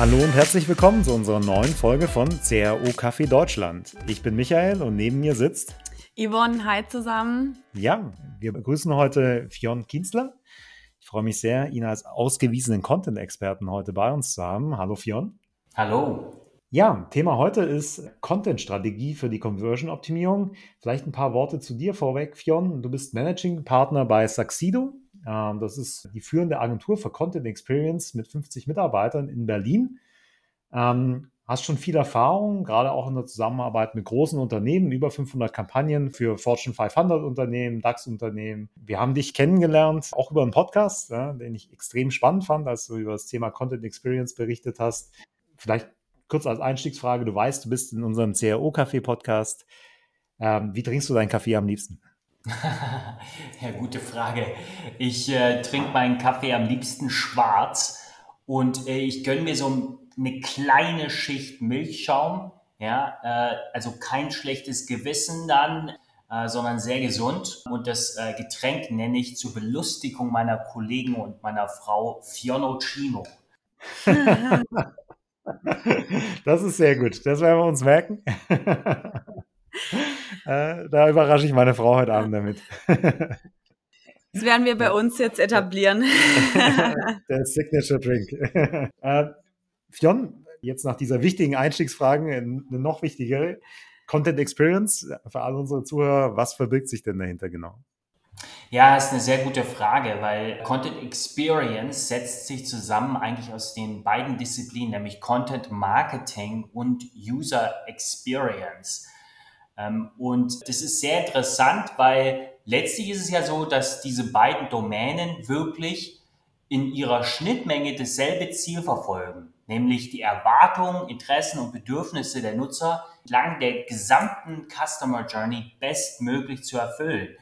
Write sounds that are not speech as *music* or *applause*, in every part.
Hallo und herzlich willkommen zu unserer neuen Folge von CRO Kaffee Deutschland. Ich bin Michael und neben mir sitzt Yvonne, hi zusammen. Ja, wir begrüßen heute Fionn Kienzler. Ich freue mich sehr, ihn als ausgewiesenen Content-Experten heute bei uns zu haben. Hallo Fionn. Hallo. Ja, Thema heute ist Content-Strategie für die Conversion-Optimierung. Vielleicht ein paar Worte zu dir vorweg, Fionn. Du bist Managing Partner bei Saxido. Ähm, das ist die führende Agentur für Content Experience mit 50 Mitarbeitern in Berlin. Ähm, hast schon viel Erfahrung, gerade auch in der Zusammenarbeit mit großen Unternehmen, über 500 Kampagnen für Fortune 500 Unternehmen, DAX-Unternehmen. Wir haben dich kennengelernt, auch über einen Podcast, den ich extrem spannend fand, als du über das Thema Content Experience berichtet hast. Vielleicht kurz als Einstiegsfrage, du weißt, du bist in unserem CRO-Kaffee-Podcast. Ähm, wie trinkst du deinen Kaffee am liebsten? Ja, gute Frage. Ich äh, trinke meinen Kaffee am liebsten schwarz und äh, ich gönne mir so eine kleine Schicht Milchschaum. Ja, äh, also kein schlechtes Gewissen dann, äh, sondern sehr gesund. Und das äh, Getränk nenne ich zur Belustigung meiner Kollegen und meiner Frau Fionocino. *laughs* Das ist sehr gut. Das werden wir uns merken. *laughs* Äh, da überrasche ich meine Frau heute Abend damit. *laughs* Das werden wir bei uns jetzt etablieren. *laughs* Der Signature Drink. *laughs* Äh, Fionn, jetzt nach dieser wichtigen Einstiegsfragen eine noch wichtigere. Content Experience für alle unsere Zuhörer, was verbirgt sich denn dahinter genau? Ja, ist eine sehr gute Frage, weil Content Experience setzt sich zusammen eigentlich aus den beiden Disziplinen, nämlich Content Marketing und User Experience. Ähm, und das ist sehr interessant, weil letztlich ist es ja so, dass diese beiden Domänen wirklich in ihrer Schnittmenge dasselbe Ziel verfolgen, nämlich die Erwartungen, Interessen und Bedürfnisse der Nutzer entlang der gesamten Customer Journey bestmöglich zu erfüllen.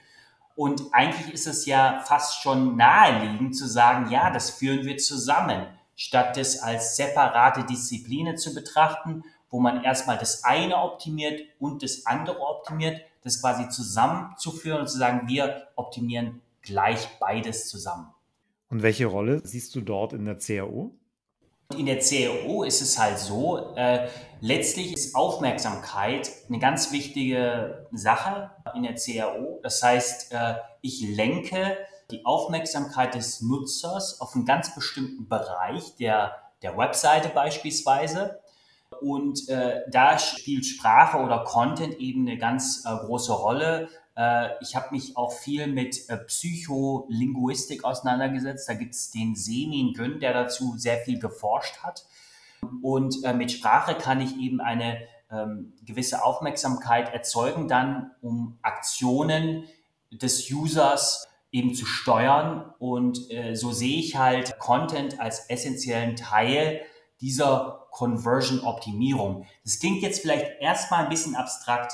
Und eigentlich ist es ja fast schon naheliegend zu sagen, ja, das führen wir zusammen, statt es als separate Disziplinen zu betrachten, wo man erstmal das eine optimiert und das andere optimiert, das quasi zusammenzuführen und zu sagen, wir optimieren gleich beides zusammen. Und welche Rolle siehst du dort in der CAO? In der CAO ist es halt so, äh, letztlich ist Aufmerksamkeit eine ganz wichtige Sache in der CAO. Das heißt, äh, ich lenke die Aufmerksamkeit des Nutzers auf einen ganz bestimmten Bereich der, der Webseite beispielsweise. Und äh, da spielt Sprache oder Content eben eine ganz äh, große Rolle. Äh, ich habe mich auch viel mit äh, Psycholinguistik auseinandergesetzt. Da gibt es den Semin Gün, der dazu sehr viel geforscht hat. Und äh, mit Sprache kann ich eben eine ähm, gewisse Aufmerksamkeit erzeugen, dann um Aktionen des Users eben zu steuern. Und äh, so sehe ich halt Content als essentiellen Teil dieser Conversion-Optimierung. Das klingt jetzt vielleicht erstmal ein bisschen abstrakt,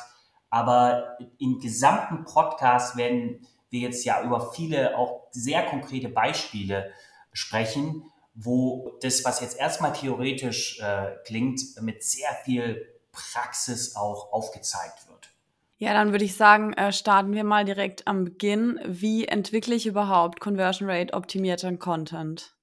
aber im gesamten Podcast werden wir jetzt ja über viele auch sehr konkrete Beispiele sprechen, wo das, was jetzt erstmal theoretisch äh, klingt, mit sehr viel Praxis auch aufgezeigt wird. Ja, dann würde ich sagen, äh, starten wir mal direkt am Beginn. Wie entwickle ich überhaupt Conversion Rate optimierten Content?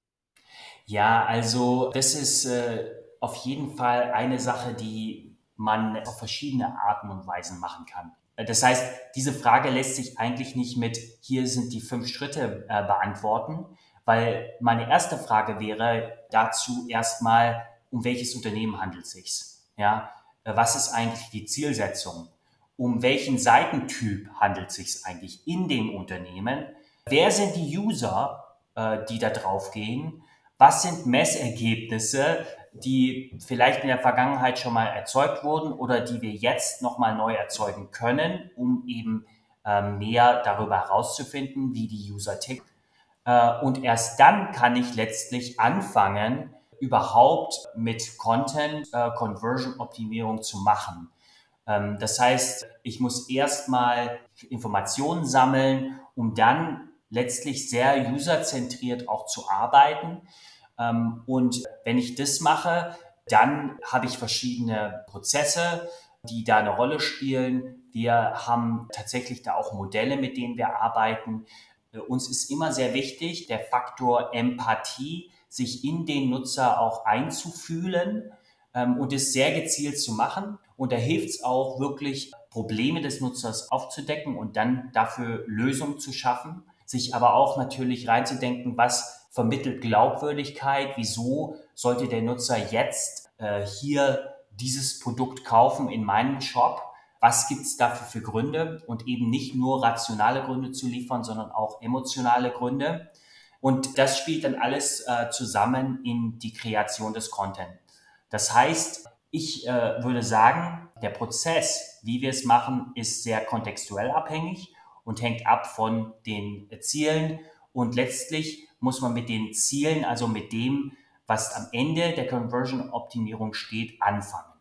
Ja, also das ist äh, auf jeden Fall eine Sache, die man auf verschiedene Arten und Weisen machen kann. Das heißt, diese Frage lässt sich eigentlich nicht mit hier sind die fünf Schritte äh, beantworten, weil meine erste Frage wäre dazu erstmal, um welches Unternehmen handelt es sich? Ja, was ist eigentlich die Zielsetzung? Um welchen Seitentyp handelt es sich eigentlich in dem Unternehmen? Wer sind die User, äh, die da drauf gehen? Was sind Messergebnisse, die vielleicht in der Vergangenheit schon mal erzeugt wurden oder die wir jetzt nochmal neu erzeugen können, um eben äh, mehr darüber herauszufinden, wie die User tickt. Äh, und erst dann kann ich letztlich anfangen, überhaupt mit Content äh, Conversion Optimierung zu machen. Ähm, das heißt, ich muss erstmal Informationen sammeln, um dann letztlich sehr userzentriert auch zu arbeiten. Ähm, und wenn ich das mache, dann habe ich verschiedene Prozesse, die da eine Rolle spielen. Wir haben tatsächlich da auch Modelle, mit denen wir arbeiten. Uns ist immer sehr wichtig der Faktor Empathie, sich in den Nutzer auch einzufühlen ähm, und es sehr gezielt zu machen. Und da hilft es auch wirklich, Probleme des Nutzers aufzudecken und dann dafür Lösungen zu schaffen, sich aber auch natürlich reinzudenken, was vermittelt Glaubwürdigkeit, wieso sollte der Nutzer jetzt äh, hier dieses Produkt kaufen in meinem Shop, was gibt es dafür für Gründe und eben nicht nur rationale Gründe zu liefern, sondern auch emotionale Gründe. Und das spielt dann alles äh, zusammen in die Kreation des Content. Das heißt, ich äh, würde sagen, der Prozess, wie wir es machen, ist sehr kontextuell abhängig und hängt ab von den Zielen. Und letztlich muss man mit den Zielen, also mit dem, was am Ende der Conversion-Optimierung steht, anfangen.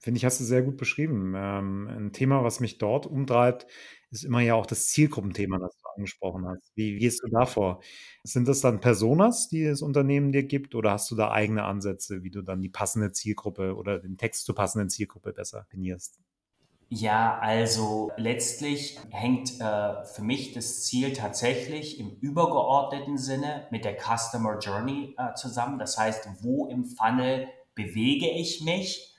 Finde ich, hast du sehr gut beschrieben. Ähm, ein Thema, was mich dort umtreibt, ist immer ja auch das Zielgruppenthema, das du angesprochen hast. Wie, gehst du da vor? Sind das dann Personas, die das Unternehmen dir gibt, oder hast du da eigene Ansätze, wie du dann die passende Zielgruppe oder den Text zur passenden Zielgruppe besser definierst? Ja, also letztlich hängt äh, für mich das Ziel tatsächlich im übergeordneten Sinne mit der Customer Journey äh, zusammen. Das heißt, wo im Funnel bewege ich mich?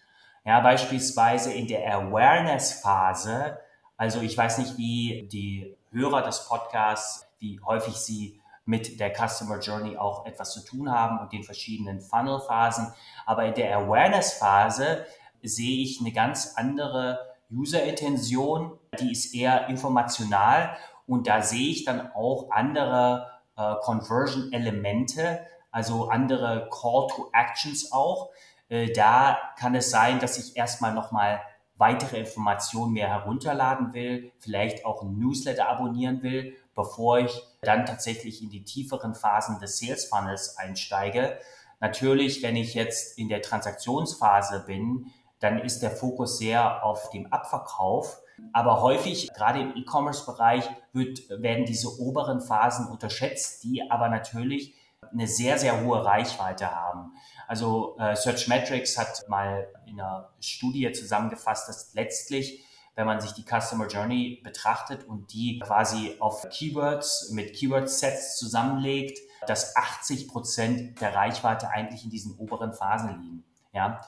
Ja, beispielsweise in der Awareness-Phase also ich weiß nicht, wie die Hörer des Podcasts, wie häufig sie mit der Customer Journey auch etwas zu tun haben und den verschiedenen Funnel-Phasen. Aber in der Awareness-Phase sehe ich eine ganz andere User-Intention, die ist eher informational und da sehe ich dann auch andere äh, Conversion-Elemente, also andere Call-to-Actions auch. Äh, da kann es sein, dass ich erstmal nochmal weitere Informationen mehr herunterladen will, vielleicht auch ein Newsletter abonnieren will, bevor ich dann tatsächlich in die tieferen Phasen des Sales Funnels einsteige. Natürlich, wenn ich jetzt in der Transaktionsphase bin, dann ist der Fokus sehr auf dem Abverkauf. Aber häufig, gerade im E-Commerce-Bereich, werden diese oberen Phasen unterschätzt, die aber natürlich eine sehr, sehr hohe Reichweite haben. Also äh, Searchmetrics hat mal in einer Studie zusammengefasst, dass letztlich, wenn man sich die Customer Journey betrachtet und die quasi auf Keywords mit Keyword-Sets zusammenlegt, dass 80 Prozent der Reichweite eigentlich in diesen oberen Phasen liegen. Ja?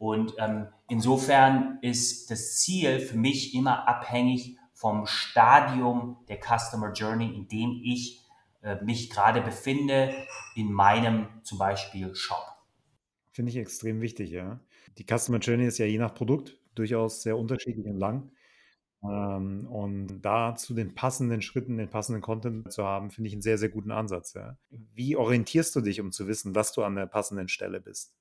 Und ähm, insofern ist das Ziel für mich immer abhängig vom Stadium der Customer Journey, in dem ich äh, mich gerade befinde in meinem zum Beispiel Shop. Finde ich extrem wichtig, ja. Die Customer Journey ist ja je nach Produkt durchaus sehr unterschiedlich und lang. Ähm, und da zu den passenden Schritten, den passenden Content zu haben, finde ich einen sehr, sehr guten Ansatz. Ja. Wie orientierst du dich, um zu wissen, dass du an der passenden Stelle bist?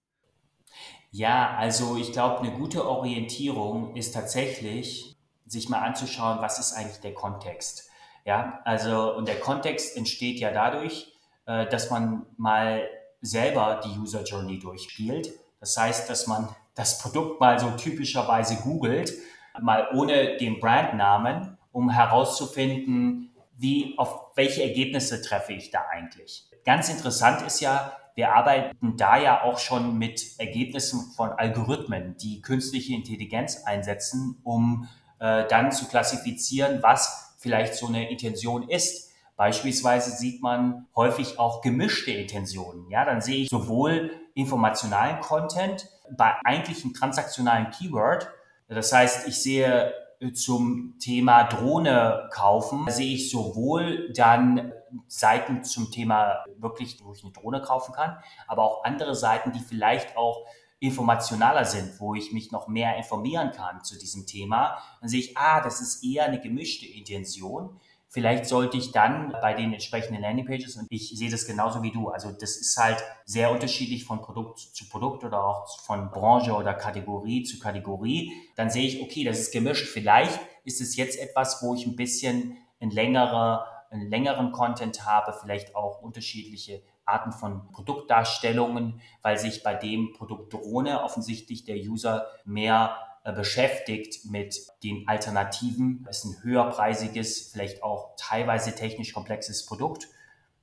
Ja, also ich glaube, eine gute Orientierung ist tatsächlich, sich mal anzuschauen, was ist eigentlich der Kontext. Ja, also und der Kontext entsteht ja dadurch, äh, dass man mal selber die User Journey durchspielt. Das heißt, dass man das Produkt mal so typischerweise googelt, mal ohne den Brandnamen, um herauszufinden, wie, auf welche Ergebnisse treffe ich da eigentlich. Ganz interessant ist ja, wir arbeiten da ja auch schon mit Ergebnissen von Algorithmen, die künstliche Intelligenz einsetzen, um äh, dann zu klassifizieren, was vielleicht so eine Intention ist. Beispielsweise sieht man häufig auch gemischte Intentionen. Ja, dann sehe ich sowohl informationalen Content bei eigentlichen transaktionalen Keyword. Das heißt, ich sehe zum Thema Drohne kaufen, sehe ich sowohl dann Seiten zum Thema wirklich, wo ich eine Drohne kaufen kann, aber auch andere Seiten, die vielleicht auch informationaler sind, wo ich mich noch mehr informieren kann zu diesem Thema. Dann sehe ich, ah, das ist eher eine gemischte Intention. Vielleicht sollte ich dann bei den entsprechenden Landingpages, und ich sehe das genauso wie du, also das ist halt sehr unterschiedlich von Produkt zu Produkt oder auch von Branche oder Kategorie zu Kategorie, dann sehe ich, okay, das ist gemischt. Vielleicht ist es jetzt etwas, wo ich ein bisschen ein längerer, einen längeren Content habe, vielleicht auch unterschiedliche Arten von Produktdarstellungen, weil sich bei dem Produkt Drohne offensichtlich der User mehr beschäftigt mit den Alternativen. Es ist ein höherpreisiges, vielleicht auch teilweise technisch komplexes Produkt,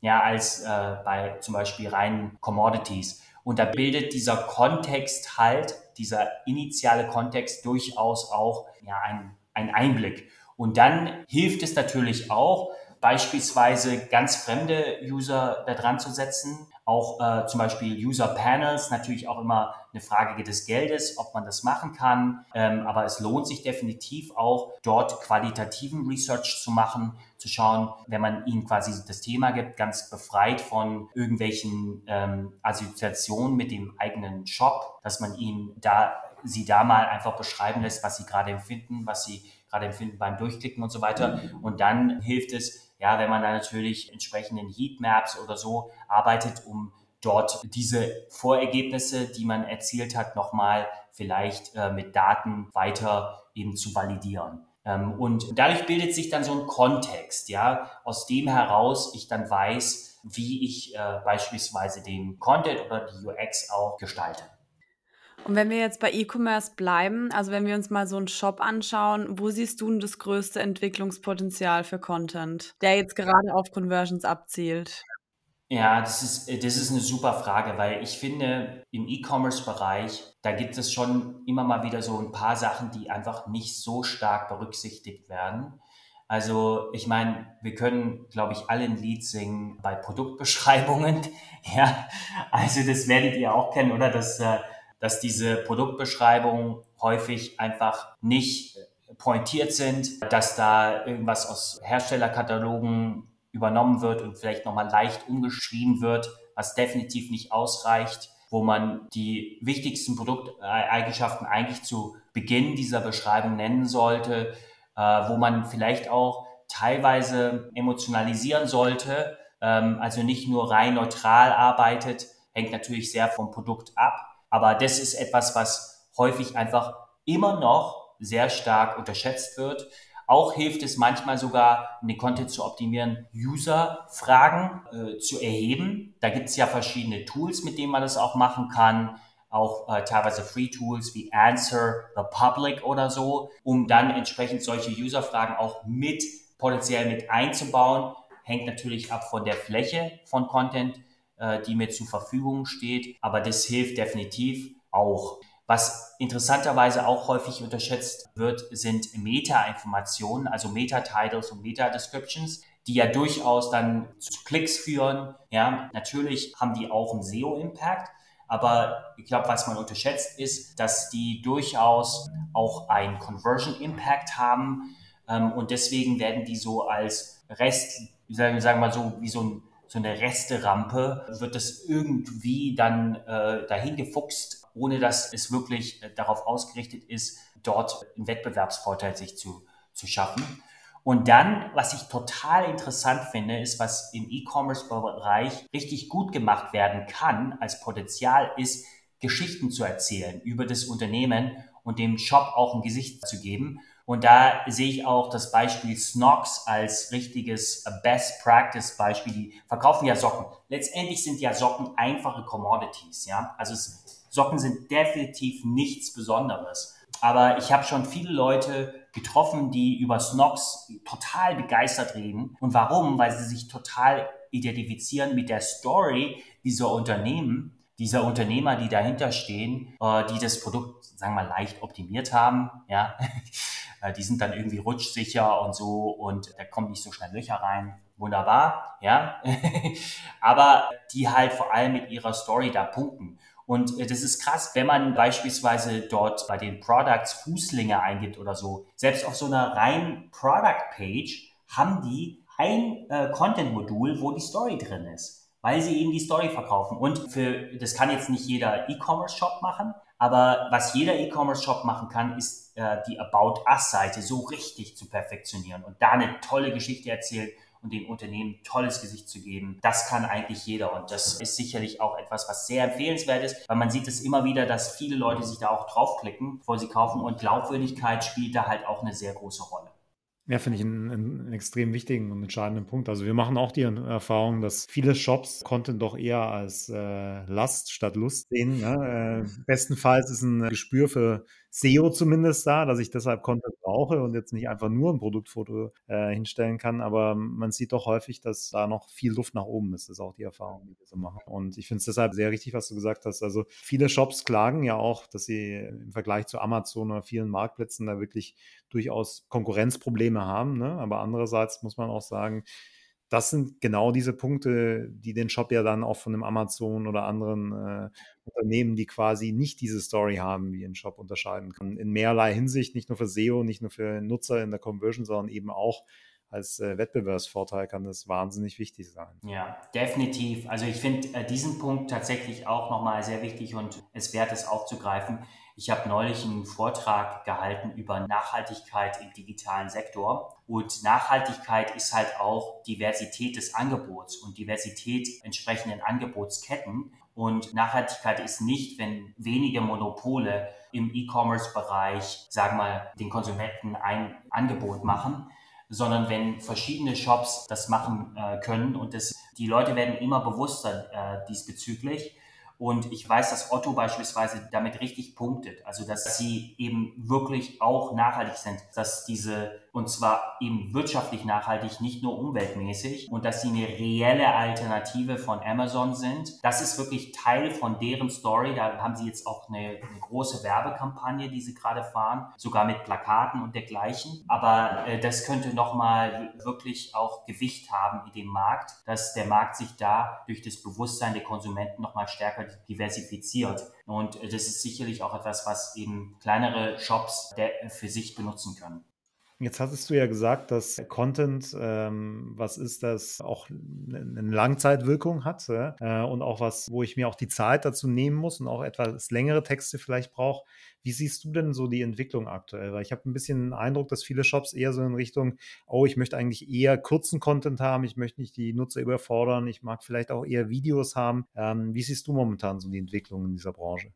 ja, als äh, bei zum Beispiel reinen Commodities. Und da bildet dieser Kontext halt, dieser initiale Kontext durchaus auch ja, ein, ein Einblick. Und dann hilft es natürlich auch, beispielsweise ganz fremde User da dran zu setzen, auch äh, zum Beispiel User Panels, natürlich auch immer eine Frage des Geldes, ob man das machen kann. Ähm, aber es lohnt sich definitiv auch, dort qualitativen Research zu machen, zu schauen, wenn man ihnen quasi das Thema gibt, ganz befreit von irgendwelchen ähm, Assoziationen mit dem eigenen Shop, dass man ihnen da sie da mal einfach beschreiben lässt, was sie gerade empfinden, was sie gerade empfinden beim Durchklicken und so weiter. Und dann hilft es, ja, wenn man da natürlich entsprechenden Heatmaps oder so arbeitet, um dort diese Vorergebnisse, die man erzielt hat, nochmal vielleicht äh, mit Daten weiter eben zu validieren. Ähm, und dadurch bildet sich dann so ein Kontext, ja, aus dem heraus ich dann weiß, wie ich äh, beispielsweise den Content oder die UX auch gestalte. Und wenn wir jetzt bei E-Commerce bleiben, also wenn wir uns mal so einen Shop anschauen, wo siehst du denn das größte Entwicklungspotenzial für Content, der jetzt gerade auf Conversions abzielt? Ja, das ist, das ist eine super Frage, weil ich finde, im E-Commerce-Bereich, da gibt es schon immer mal wieder so ein paar Sachen, die einfach nicht so stark berücksichtigt werden. Also ich meine, wir können, glaube ich, alle ein Lied singen bei Produktbeschreibungen. *laughs* Ja, also das werdet ihr auch kennen, oder? Das äh, dass diese Produktbeschreibungen häufig einfach nicht pointiert sind, dass da irgendwas aus Herstellerkatalogen übernommen wird und vielleicht nochmal leicht umgeschrieben wird, was definitiv nicht ausreicht, wo man die wichtigsten Produkteigenschaften eigentlich zu Beginn dieser Beschreibung nennen sollte, äh, wo man vielleicht auch teilweise emotionalisieren sollte, ähm, also nicht nur rein neutral arbeitet, hängt natürlich sehr vom Produkt ab. Aber das ist etwas, was häufig einfach immer noch sehr stark unterschätzt wird. Auch hilft es manchmal sogar, den Content zu optimieren, User-Fragen äh, zu erheben. Da gibt es ja verschiedene Tools, mit denen man das auch machen kann. Auch äh, teilweise Free-Tools wie Answer the Public oder so, um dann entsprechend solche User-Fragen auch mit potenziell mit einzubauen. Hängt natürlich ab von der Fläche von Content, äh, die mir zur Verfügung steht. Aber das hilft definitiv auch. Was interessanterweise auch häufig unterschätzt wird, sind Meta-Informationen, also Meta-Titles und Meta-Descriptions, die ja durchaus dann zu Klicks führen. Ja, natürlich haben die auch einen SEO-Impact, aber ich glaube, was man unterschätzt ist, dass die durchaus auch einen Conversion-Impact haben. Ähm, und deswegen werden die so als Rest, sagen wir mal so, wie so ein so eine Resterampe, wird das irgendwie dann äh, dahin gefuchst, ohne dass es wirklich äh, darauf ausgerichtet ist, dort einen Wettbewerbsvorteil sich zu, zu schaffen. Und dann, was ich total interessant finde, ist, was im E-Commerce-Bereich richtig gut gemacht werden kann als Potenzial, ist, Geschichten zu erzählen über das Unternehmen und dem Shop auch ein Gesicht zu geben. Und da sehe ich auch das Beispiel Snox als richtiges Best Practice Beispiel. Die verkaufen ja Socken. Letztendlich sind ja Socken einfache Commodities, ja. Also es, Socken sind definitiv nichts Besonderes. Aber ich habe schon viele Leute getroffen, die über Snox total begeistert reden. Und warum? Weil sie sich total identifizieren mit der Story dieser Unternehmen dieser Unternehmer, die dahinter stehen, äh, die das Produkt, sagen wir mal, leicht optimiert haben, ja, äh, *laughs* die sind dann irgendwie rutschsicher und so und da kommt nicht so schnell Löcher rein. Wunderbar, ja. *laughs* Aber die halt vor allem mit ihrer Story da punkten. Und äh, das ist krass, wenn man beispielsweise dort bei den Products Fußlinge eingibt oder so. Selbst auf so einer reinen Product Page haben die ein äh, Content-Modul, wo die Story drin ist weil sie eben die Story verkaufen. Und für, das kann jetzt nicht jeder E-Commerce-Shop machen, aber was jeder E-Commerce-Shop machen kann, ist äh, die About Us-Seite so richtig zu perfektionieren und da eine tolle Geschichte erzählen und dem Unternehmen tolles Gesicht zu geben. Das kann eigentlich jeder und das ist sicherlich auch etwas, was sehr empfehlenswert ist, weil man sieht es immer wieder, dass viele Leute sich da auch draufklicken, bevor sie kaufen und Glaubwürdigkeit spielt da halt auch eine sehr große Rolle. Ja, finde ich einen, einen, extrem wichtigen und entscheidenden Punkt. Also wir machen auch die Erfahrung, dass viele Shops Content doch eher als äh, Last statt Lust sehen. Ne? Äh, bestenfalls ist ein Gespür für SEO zumindest da, dass ich deshalb Content brauche und jetzt nicht einfach nur ein Produktfoto äh, hinstellen kann. Aber man sieht doch häufig, dass da noch viel Luft nach oben ist. Das ist auch die Erfahrung, die wir so machen. Und ich finde es deshalb sehr richtig, was du gesagt hast. Also viele Shops klagen ja auch, dass sie im Vergleich zu Amazon oder vielen Marktplätzen da wirklich durchaus Konkurrenzprobleme haben. Ne? Aber andererseits muss man auch sagen, das sind genau diese Punkte, die den Shop ja dann auch von einem Amazon oder anderen äh, Unternehmen, die quasi nicht diese Story haben, wie ein Shop unterscheiden kann. In mehrerlei Hinsicht, nicht nur für SEO, nicht nur für Nutzer in der Conversion, sondern eben auch als äh, Wettbewerbsvorteil kann das wahnsinnig wichtig sein. Ja, definitiv. Also ich finde äh, diesen Punkt tatsächlich auch nochmal sehr wichtig und es wert, es aufzugreifen. Ich habe neulich einen Vortrag gehalten über Nachhaltigkeit im digitalen Sektor. Und Nachhaltigkeit ist halt auch Diversität des Angebots und Diversität entsprechenden Angebotsketten. Und Nachhaltigkeit ist nicht, wenn wenige Monopole im E-Commerce-Bereich, sagen wir mal, den Konsumenten ein Angebot machen, sondern wenn verschiedene Shops das machen äh, können und das, die Leute werden immer bewusster äh, diesbezüglich und ich weiß, dass Otto beispielsweise damit richtig punktet. Also, dass sie eben wirklich auch nachhaltig sind, dass diese, und zwar eben wirtschaftlich nachhaltig, nicht nur umweltmäßig, und dass sie eine reelle Alternative von Amazon sind. Das ist wirklich Teil von deren Story. Da haben sie jetzt auch eine, eine große Werbekampagne, die sie gerade fahren, sogar mit Plakaten und dergleichen. Aber äh, das könnte nochmal wirklich auch Gewicht haben in dem Markt, dass der Markt sich da durch das Bewusstsein der Konsumenten nochmal stärker diversifiziert. Und das ist sicherlich auch etwas, was eben kleinere Shops für sich benutzen können. Jetzt hattest du ja gesagt, dass Content, ähm, was ist das, auch eine Langzeitwirkung hat äh, und auch was, wo ich mir auch die Zeit dazu nehmen muss und auch etwas längere Texte vielleicht brauche. Wie siehst du denn so die Entwicklung aktuell? Weil ich habe ein bisschen den Eindruck, dass viele Shops eher so in Richtung, oh, ich möchte eigentlich eher kurzen Content haben, ich möchte nicht die Nutzer überfordern, ich mag vielleicht auch eher Videos haben. Ähm, wie siehst du momentan so die Entwicklung in dieser Branche?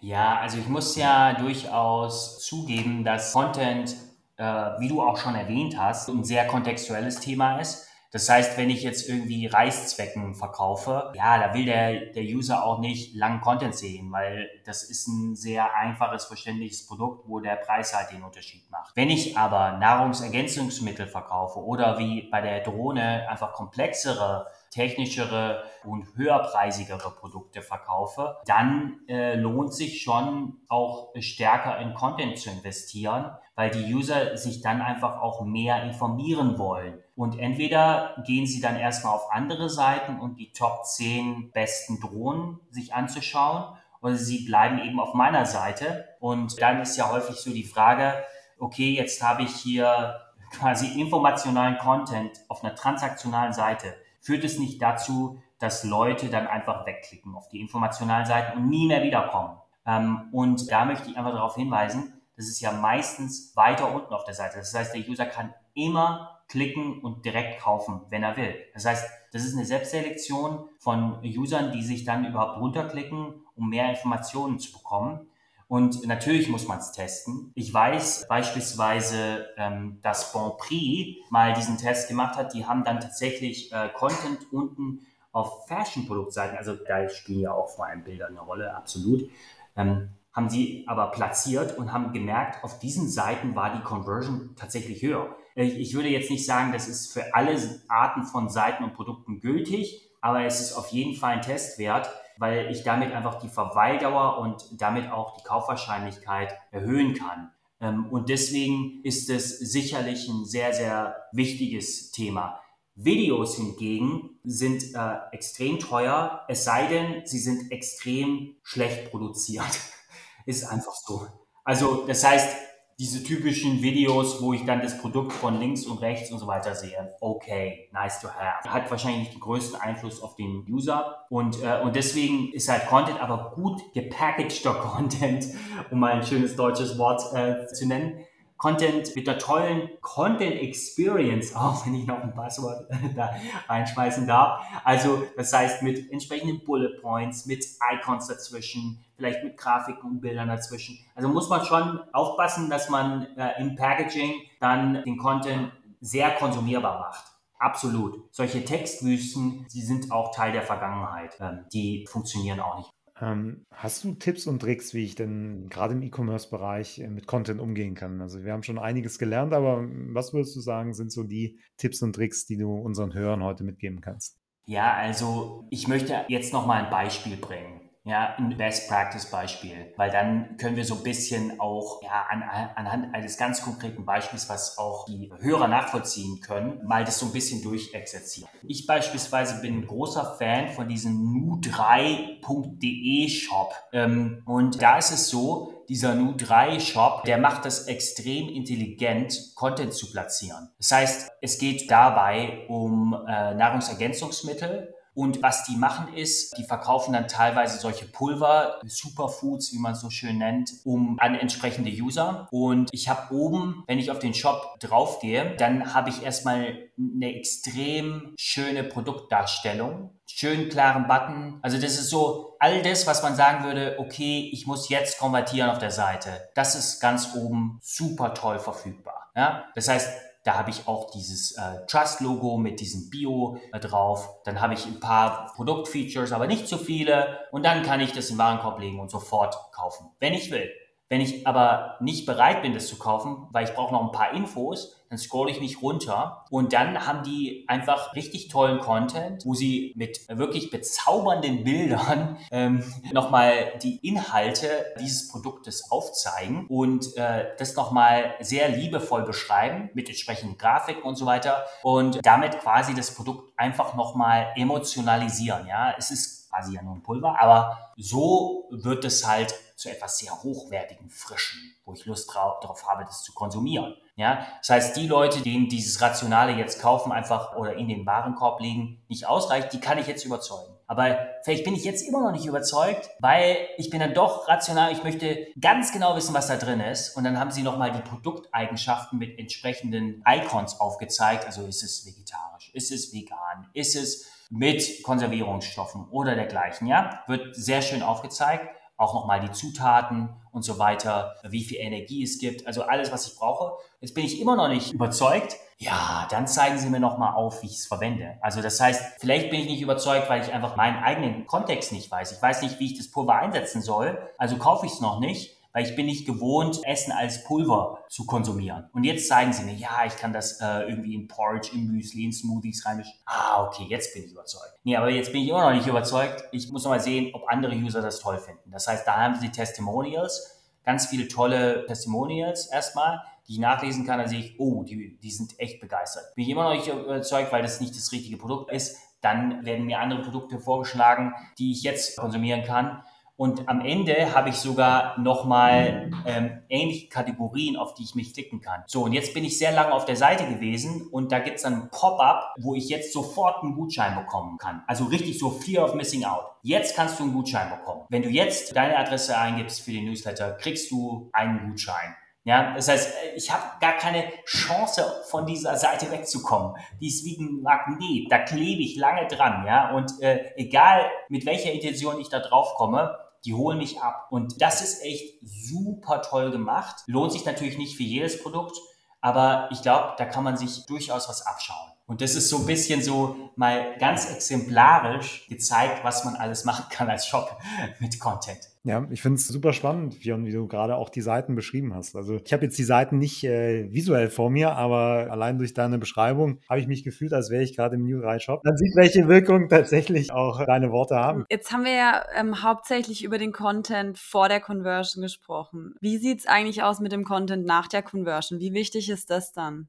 Ja, also ich muss ja durchaus zugeben, dass Content wie du auch schon erwähnt hast, ein sehr kontextuelles Thema ist. Das heißt, wenn ich jetzt irgendwie Reißzwecken verkaufe, ja, da will der, der User auch nicht langen Content sehen, weil das ist ein sehr einfaches, verständliches Produkt, wo der Preis halt den Unterschied macht. Wenn ich aber Nahrungsergänzungsmittel verkaufe oder wie bei der Drohne einfach komplexere technischere und höherpreisigere Produkte verkaufe, dann äh, lohnt sich schon auch stärker in Content zu investieren, weil die User sich dann einfach auch mehr informieren wollen. Und entweder gehen sie dann erstmal auf andere Seiten und die Top 10 besten Drohnen sich anzuschauen, oder sie bleiben eben auf meiner Seite. Und dann ist ja häufig so die Frage, okay, jetzt habe ich hier quasi informationalen Content auf einer transaktionalen Seite führt es nicht dazu, dass Leute dann einfach wegklicken auf die informationalen Seiten und nie mehr wiederkommen. Ähm, und da möchte ich einfach darauf hinweisen, das ist ja meistens weiter unten auf der Seite. Das heißt, der User kann immer klicken und direkt kaufen, wenn er will. Das heißt, das ist eine Selbstselektion von Usern, die sich dann überhaupt runterklicken, um mehr Informationen zu bekommen. Und natürlich muss man es testen. Ich weiß beispielsweise, ähm, dass Bon Prix mal diesen Test gemacht hat. Die haben dann tatsächlich äh, Content unten auf Fashion-Produktseiten, also da spielen ja auch vor allem Bilder eine Rolle, absolut, ähm, haben sie aber platziert und haben gemerkt, auf diesen Seiten war die Conversion tatsächlich höher. Ich, ich würde jetzt nicht sagen, das ist für alle Arten von Seiten und Produkten gültig, aber es ist auf jeden Fall ein Test wert, weil ich damit einfach die Verweildauer und damit auch die Kaufwahrscheinlichkeit erhöhen kann. Ähm, und deswegen ist es sicherlich ein sehr, sehr wichtiges Thema. Videos hingegen sind äh, extrem teuer, es sei denn, sie sind extrem schlecht produziert. *laughs* ist einfach so. Also das heißt, diese typischen Videos, wo ich dann das Produkt von links und rechts und so weiter sehe. Okay, nice to have. Hat wahrscheinlich den größten Einfluss auf den User. Und, äh, und deswegen ist halt Content, aber gut gepackagter *laughs* Content, um mal ein schönes deutsches Wort äh, zu nennen, Content mit der tollen Content Experience, *laughs* auch wenn ich noch ein Passwort da reinschmeißen darf. Also das heißt mit entsprechenden Bullet Points, mit Icons dazwischen, vielleicht mit Grafiken und Bildern dazwischen. Also muss man schon aufpassen, dass man äh, im Packaging dann den Content sehr konsumierbar macht. Absolut. Solche Textwüsten, die sind auch Teil der Vergangenheit. Ähm, die funktionieren auch nicht. Ähm, hast du Tipps und Tricks, wie ich denn gerade im E-Commerce-Bereich äh, mit Content umgehen kann? Also wir haben schon einiges gelernt, aber was würdest du sagen, sind so die Tipps und Tricks, die du unseren Hörern heute mitgeben kannst? Ja, also ich möchte jetzt noch mal ein Beispiel bringen. Ja, ein Best Practice Beispiel, weil dann können wir so ein bisschen auch ja, an, anhand eines ganz konkreten Beispiels, was auch die Hörer nachvollziehen können, mal das so ein bisschen durchexerzieren. Ich beispielsweise bin ein großer Fan von diesem nu3.de Shop ähm, und da ist es so, dieser Nu3-Shop, der macht es extrem intelligent, Content zu platzieren. Das heißt, es geht dabei um äh, Nahrungsergänzungsmittel, und was die machen ist, die verkaufen dann teilweise solche Pulver, Superfoods, wie man es so schön nennt, um an entsprechende User. Und ich habe oben, wenn ich auf den Shop draufgehe, dann habe ich erstmal eine extrem schöne Produktdarstellung, schön klaren Button. Also das ist so all das, was man sagen würde, okay, ich muss jetzt konvertieren auf der Seite. Das ist ganz oben super toll verfügbar. Ja? Das heißt, da habe ich auch dieses äh, Trust-Logo mit diesem Bio äh, drauf. Dann habe ich ein paar Produktfeatures, aber nicht zu viele. Und dann kann ich das in den Warenkorb legen und sofort kaufen, wenn ich will. Wenn ich aber nicht bereit bin, das zu kaufen, weil ich brauche noch ein paar Infos, dann scroll ich mich runter und dann haben die einfach richtig tollen Content, wo sie mit wirklich bezaubernden Bildern *laughs* ähm, nochmal die Inhalte dieses Produktes aufzeigen und äh, das nochmal sehr liebevoll beschreiben mit entsprechenden Grafiken und so weiter und damit quasi das Produkt einfach nochmal emotionalisieren. Ja, es ist quasi ja nur ein Pulver, aber so wird es halt zu etwas sehr hochwertigen, frischen, wo ich Lust drauf, darauf habe, das zu konsumieren. Ja, das heißt, die Leute, denen dieses Rationale jetzt kaufen, einfach oder in den Warenkorb legen, nicht ausreicht, die kann ich jetzt überzeugen. Aber vielleicht bin ich jetzt immer noch nicht überzeugt, weil ich bin dann doch rational. Ich möchte ganz genau wissen, was da drin ist. Und dann haben sie nochmal die Produkteigenschaften mit entsprechenden Icons aufgezeigt. Also ist es vegetarisch, ist es vegan, ist es mit Konservierungsstoffen oder dergleichen. Ja, wird sehr schön aufgezeigt auch nochmal die Zutaten und so weiter, wie viel Energie es gibt, also alles, was ich brauche. Jetzt bin ich immer noch nicht überzeugt. Ja, dann zeigen Sie mir nochmal auf, wie ich es verwende. Also das heißt, vielleicht bin ich nicht überzeugt, weil ich einfach meinen eigenen Kontext nicht weiß. Ich weiß nicht, wie ich das Pulver einsetzen soll, also kaufe ich es noch nicht weil ich bin nicht gewohnt, Essen als Pulver zu konsumieren. Und jetzt zeigen sie mir, ja, ich kann das äh, irgendwie in Porridge, in Müsli, in Smoothies reinmischen. Ah, okay, jetzt bin ich überzeugt. Nee, aber jetzt bin ich immer noch nicht überzeugt. Ich muss noch mal sehen, ob andere User das toll finden. Das heißt, da haben sie Testimonials, ganz viele tolle Testimonials erstmal, die ich nachlesen kann, dann sehe ich, oh, die, die sind echt begeistert. Bin ich immer noch nicht überzeugt, weil das nicht das richtige Produkt ist. Dann werden mir andere Produkte vorgeschlagen, die ich jetzt konsumieren kann. Und am Ende habe ich sogar nochmal ähm, ähnliche Kategorien, auf die ich mich klicken kann. So, und jetzt bin ich sehr lange auf der Seite gewesen und da gibt es dann ein Pop-up, wo ich jetzt sofort einen Gutschein bekommen kann. Also richtig so Fear of Missing Out. Jetzt kannst du einen Gutschein bekommen. Wenn du jetzt deine Adresse eingibst für den Newsletter, kriegst du einen Gutschein. Ja, das heißt, ich habe gar keine Chance, von dieser Seite wegzukommen. Die ist wie ein Magnet, da klebe ich lange dran, ja. Und äh, egal mit welcher Intention ich da drauf komme, die holen mich ab. Und das ist echt super toll gemacht. Lohnt sich natürlich nicht für jedes Produkt, aber ich glaube, da kann man sich durchaus was abschauen. Und das ist so ein bisschen so mal ganz exemplarisch gezeigt, was man alles machen kann als Shop mit Content. Ja, ich finde es super spannend, Fion, wie du gerade auch die Seiten beschrieben hast. Also ich habe jetzt die Seiten nicht äh, visuell vor mir, aber allein durch deine Beschreibung habe ich mich gefühlt, als wäre ich gerade im New 3 Shop. Man sieht, welche Wirkung tatsächlich auch deine Worte haben. Jetzt haben wir ja ähm, hauptsächlich über den Content vor der Conversion gesprochen. Wie sieht es eigentlich aus mit dem Content nach der Conversion? Wie wichtig ist das dann?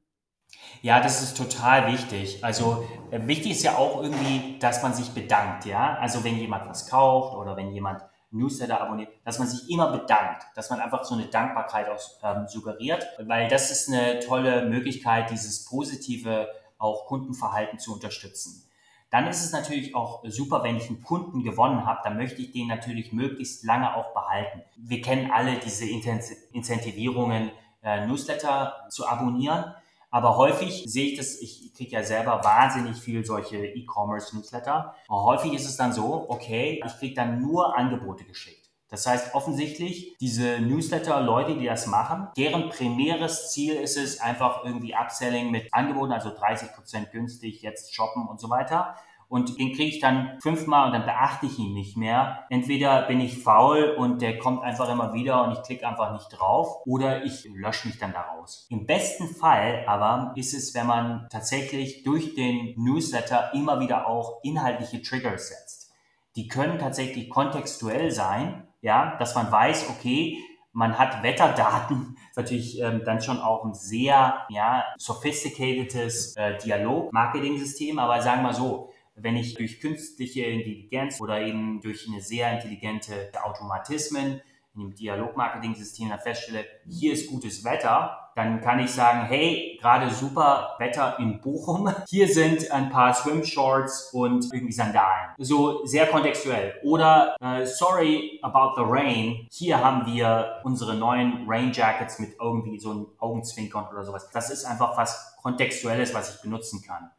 Ja, das ist total wichtig. Also äh, wichtig ist ja auch irgendwie, dass man sich bedankt, ja. Also wenn jemand was kauft oder wenn jemand Newsletter abonniert, dass man sich immer bedankt, dass man einfach so eine Dankbarkeit auch ähm, suggeriert, weil das ist eine tolle Möglichkeit, dieses positive auch Kundenverhalten zu unterstützen. Dann ist es natürlich auch super, wenn ich einen Kunden gewonnen habe, dann möchte ich den natürlich möglichst lange auch behalten. Wir kennen alle diese Incentivierungen, äh, Newsletter zu abonnieren. Aber häufig sehe ich das, ich kriege ja selber wahnsinnig viel solche E-Commerce-Newsletter. Häufig ist es dann so, okay, ich kriege dann nur Angebote geschickt. Das heißt offensichtlich, diese Newsletter-Leute, die das machen, deren primäres Ziel ist es einfach irgendwie Upselling mit Angeboten, also 30 Prozent günstig, jetzt shoppen und so weiter und den kriege ich dann fünfmal und dann beachte ich ihn nicht mehr. Entweder bin ich faul und der kommt einfach immer wieder und ich klicke einfach nicht drauf oder ich lösche mich dann daraus. Im besten Fall aber ist es, wenn man tatsächlich durch den Newsletter immer wieder auch inhaltliche Triggers setzt. die können tatsächlich kontextuell sein, ja, dass man weiß, okay, man hat Wetterdaten, *laughs* ist natürlich ähm, dann schon auch ein sehr ja, sophisticatedes äh, Dialog-Marketing-System, aber sagen wir so, wenn ich durch künstliche Intelligenz oder eben durch eine sehr intelligente Automatismen in dem Dialog-Marketing-System dann feststelle, hier ist gutes Wetter, dann kann ich sagen, hey, gerade super Wetter in Bochum. *laughs* Hier sind ein paar Swim-Shorts und irgendwie Sandalen. So sehr kontextuell. Oder äh, sorry about the rain. Hier haben wir unsere neuen Rain Jackets mit irgendwie so einem Augenzwinkern oder sowas. Das ist einfach was Kontextuelles, was ich benutzen kann.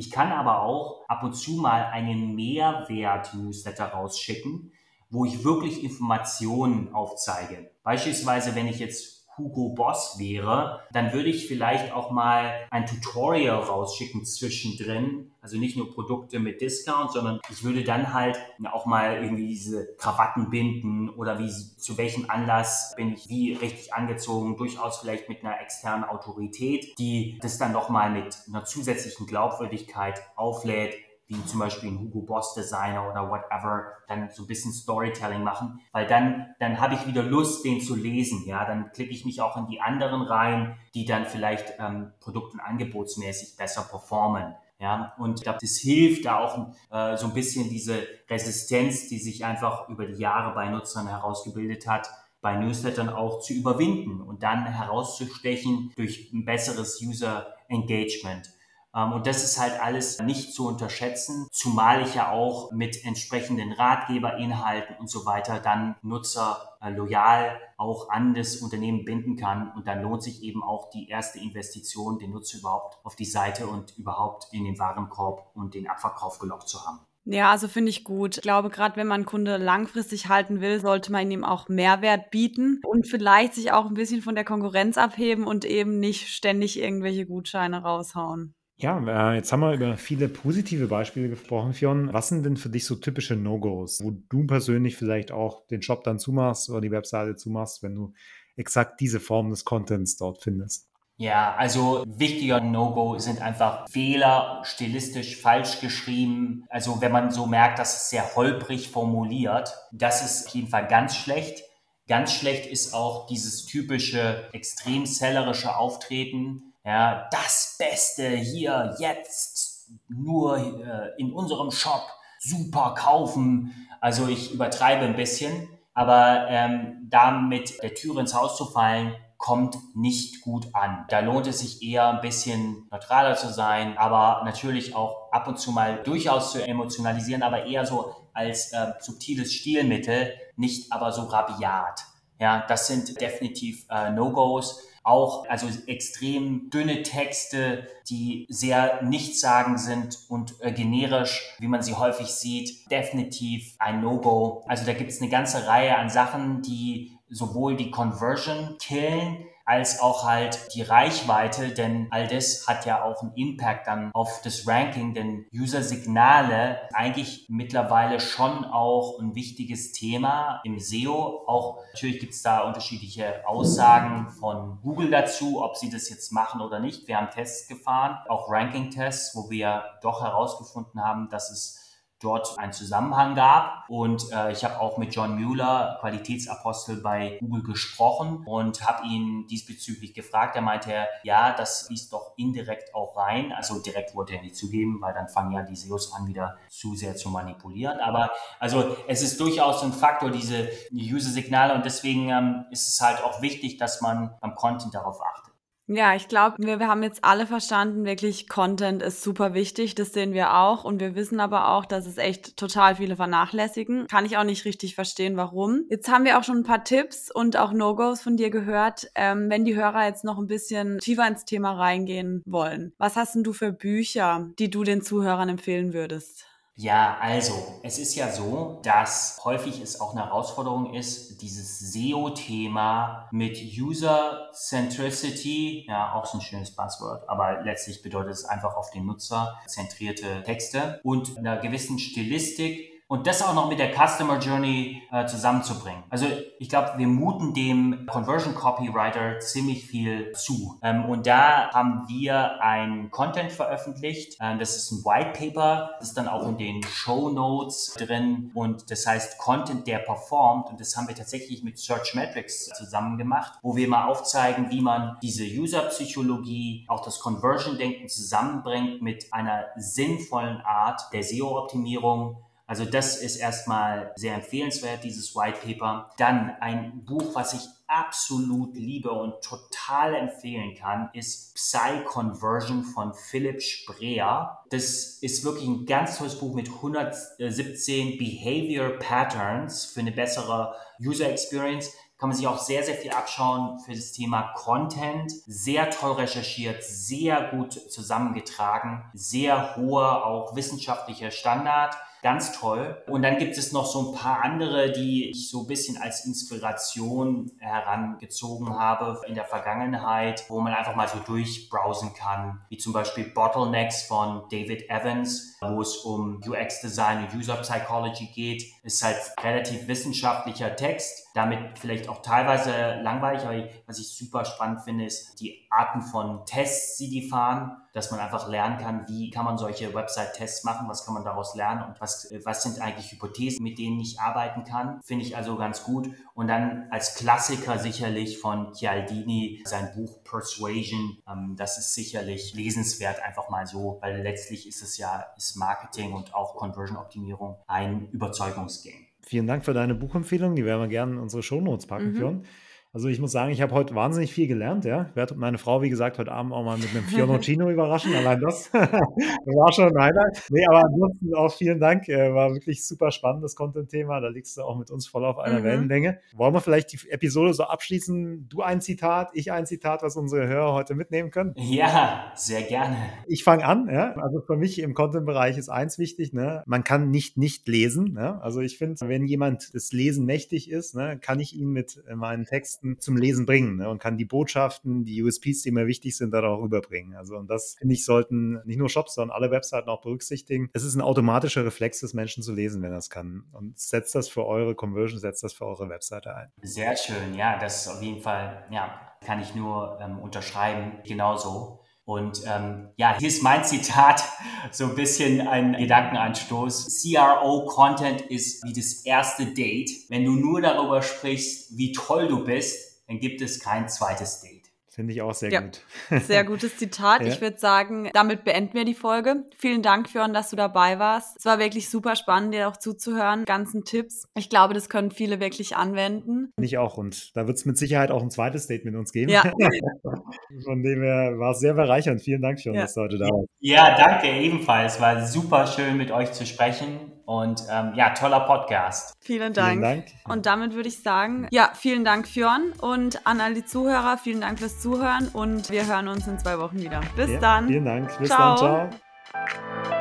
Ich kann aber auch ab und zu mal einen Mehrwert-Newsletter rausschicken, wo ich wirklich Informationen aufzeige. Beispielsweise, wenn ich jetzt Hugo Boss wäre, dann würde ich vielleicht auch mal ein Tutorial rausschicken zwischendrin. Also nicht nur Produkte mit Discount, sondern ich würde dann halt auch mal irgendwie diese Krawatten binden oder wie, zu welchem Anlass bin ich wie richtig angezogen, durchaus vielleicht mit einer externen Autorität, die das dann nochmal mit einer zusätzlichen Glaubwürdigkeit auflädt wie zum Beispiel ein Hugo Boss Designer oder whatever, dann so ein bisschen Storytelling machen, weil dann, dann habe ich wieder Lust, den zu lesen. Ja, dann klicke ich mich auch in die anderen rein, die dann vielleicht ähm, produkt- und angebotsmäßig besser performen. Ja, und das hilft da auch äh, so ein bisschen diese Resistenz, die sich einfach über die Jahre bei Nutzern herausgebildet hat, bei Newslettern auch zu überwinden und dann herauszustechen durch ein besseres User Engagement. Ähm, und das ist halt alles nicht zu unterschätzen, zumal ich ja auch mit entsprechenden Ratgeberinhalten und so weiter dann Nutzer äh, loyal auch an das Unternehmen binden kann. Und dann lohnt sich eben auch die erste Investition, den Nutzer überhaupt auf die Seite und überhaupt in den Warenkorb und den Abverkauf gelockt zu haben. Ja, also finde ich gut. Ich glaube, gerade wenn man Kunde langfristig halten will, sollte man ihm auch Mehrwert bieten und vielleicht sich auch ein bisschen von der Konkurrenz abheben und eben nicht ständig irgendwelche Gutscheine raushauen. Ja, äh, jetzt haben wir über viele positive Beispiele gesprochen, Fionn. Was sind denn für dich so typische No-Gos, wo du persönlich vielleicht auch den Shop dann zumachst oder die Webseite zumachst, wenn du exakt diese Form des Contents dort findest? Ja, also wichtiger No-Go sind einfach Fehler, stilistisch falsch geschrieben. Also wenn man so merkt, dass es sehr holprig formuliert, das ist auf jeden Fall ganz schlecht. Ganz schlecht ist auch dieses typische extrem sellerische Auftreten ja, das Beste hier jetzt nur äh, in unserem Shop super kaufen. Also ich übertreibe ein bisschen, aber ähm, damit der Tür ins Haus zu fallen, kommt nicht gut an. Da lohnt es sich eher ein bisschen neutraler zu sein, aber natürlich auch ab und zu mal durchaus zu emotionalisieren, aber eher so als äh, subtiles Stilmittel, nicht aber so rabiat. Ja, das sind definitiv äh, No-Gos. Auch also extrem dünne Texte, die sehr nichtssagend sind und äh, generisch, wie man sie häufig sieht, definitiv ein No-Go. Also da gibt es eine ganze Reihe an Sachen, die sowohl die Conversion killen, als auch halt die Reichweite, denn all das hat ja auch einen Impact dann auf das Ranking, denn User-Signale eigentlich mittlerweile schon auch ein wichtiges Thema im SEO. Auch natürlich gibt es da unterschiedliche Aussagen von Google dazu, ob sie das jetzt machen oder nicht. Wir haben Tests gefahren, auch Ranking-Tests, wo wir doch herausgefunden haben, dass es dort einen Zusammenhang gab. Und äh, ich habe auch mit John Mueller, Qualitätsapostel bei Google, gesprochen und habe ihn diesbezüglich gefragt. Er meinte, ja, das fließt doch indirekt auch rein. Also direkt wollte er nicht zugeben, weil dann fangen ja die SEOs an, wieder zu sehr zu manipulieren. Aber also es ist durchaus ein Faktor, diese User-Signale. Und deswegen ähm, ist es halt auch wichtig, dass man beim Content darauf achtet. Ja, ich glaube, wir, wir haben jetzt alle verstanden, wirklich Content ist super wichtig, das sehen wir auch. Und wir wissen aber auch, dass es echt total viele vernachlässigen. Kann ich auch nicht richtig verstehen, warum. Jetzt haben wir auch schon ein paar Tipps und auch No-Gos von dir gehört. Ähm, wenn die Hörer jetzt noch ein bisschen tiefer ins Thema reingehen wollen, was hast denn du für Bücher, die du den Zuhörern empfehlen würdest? Ja, also es ist ja so, dass häufig es auch eine Herausforderung ist, dieses SEO-Thema mit User Centricity, ja auch so ein schönes Buzzword, aber letztlich bedeutet es einfach auf den Nutzer zentrierte Texte und einer gewissen Stilistik und das auch noch mit der Customer Journey äh, zusammenzubringen. Also ich glaube, wir muten dem Conversion Copywriter ziemlich viel zu. Ähm, und da haben wir ein Content veröffentlicht. Ähm, das ist ein White Paper, das ist dann auch in den Show Notes drin und das heißt Content, der performt. Und das haben wir tatsächlich mit Search Metrics zusammen gemacht, wo wir mal aufzeigen, wie man diese User-Psychologie, auch das Conversion-Denken zusammenbringt mit einer sinnvollen Art der SEO-Optimierung also das ist erstmal sehr empfehlenswert, dieses White Paper. Dann ein Buch, was ich absolut liebe und total empfehlen kann, ist Psy Conversion von Philipp Spreer. Das ist wirklich ein ganz tolles Buch mit 117 Behavior Patterns für eine bessere User Experience kann man sich auch sehr, sehr viel abschauen für das Thema Content. Sehr toll recherchiert, sehr gut zusammengetragen, sehr hoher auch wissenschaftlicher Standard. Ganz toll. Und dann gibt es noch so ein paar andere, die ich so ein bisschen als Inspiration herangezogen habe in der Vergangenheit, wo man einfach mal so durchbrowsen kann, wie zum Beispiel Bottlenecks von David Evans, wo es um UX-Design und User Psychology geht. Ist halt relativ wissenschaftlicher Text, damit vielleicht auch teilweise langweilig, aber was ich super spannend finde, ist die Arten von Tests, die die fahren dass man einfach lernen kann, wie kann man solche Website-Tests machen, was kann man daraus lernen und was, was sind eigentlich Hypothesen, mit denen ich arbeiten kann. Finde ich also ganz gut. Und dann als Klassiker sicherlich von Chialdini sein Buch Persuasion. Ähm, das ist sicherlich lesenswert einfach mal so, weil letztlich ist es ja, ist Marketing und auch Conversion-Optimierung ein Überzeugungsgame. Vielen Dank für deine Buchempfehlung. Die werden wir gerne in unsere Shownotes packen, mhm. Fionn. Also ich muss sagen, ich habe heute wahnsinnig viel gelernt, ja. Ich werde meine Frau, wie gesagt, heute Abend auch mal mit einem Fiononcino *laughs* überraschen. Allein *laughs* das war schon ein Highlight. Nee, aber ansonsten auch vielen Dank. Äh, war wirklich super spannendes Content-Thema. Da liegst du auch mit uns voll auf einer mhm. Wellenlänge. Wollen wir vielleicht die Episode so abschließen? Du ein Zitat, ich ein Zitat, was unsere Hörer heute mitnehmen können? Ja, sehr gerne. Ich fange an, ja. Also für mich im Content-Bereich ist eins wichtig, ne? Man kann nicht nicht lesen. Ne? Also ich finde, wenn jemand das Lesen mächtig ist, ne, kann ich ihn mit meinen Texten Texten zum Lesen bringen ne? und kann die Botschaften, die USPs, die mir wichtig sind, dann auch rüberbringen. Also und das, finde ich, sollten nicht nur Shops, sondern alle Webseiten auch berücksichtigen. Es ist ein automatischer Reflex des Menschen zu lesen, wenn er es kann. Und setzt das für eure Conversion, setzt das für eure Webseite ein. Sehr schön, ja, das ist auf jeden Fall, ja, kann ich nur ähm, unterschreiben, genauso. Und ähm, ja, hier ist mein Zitat, *laughs* so ein bisschen ein Gedankenanstoß. CRO-Content ist wie das erste Date. Wenn du nur darüber sprichst, wie toll du bist, dann gibt es kein zweites Date. Finde ich auch sehr ja, gut. *laughs* Sehr gutes Zitat. Ja. Ich würde sagen, damit beenden wir die Folge. Vielen Dank, Fionn, dass du dabei warst. Es war wirklich super spannend, dir auch zuzuhören. Ganzen Tipps. Ich glaube, das können viele wirklich anwenden. Ich auch. Und da wird es mit Sicherheit auch ein zweites Date mit uns geben. Ja. *laughs* Von dem her war es sehr bereichernd. Vielen Dank, Fionn, ja. dass du heute da warst. Ja, danke ebenfalls. War super schön, mit euch zu sprechen. Und ähm, ja, toller Podcast. Vielen Dank. vielen Dank. Und damit würde ich sagen, ja, vielen Dank, Fionn. Und an alle Zuhörer, vielen Dank fürs Zuhören. Und wir hören uns in zwei Wochen wieder. Bis ja, dann. Vielen Dank. Bis ciao. dann. Ciao.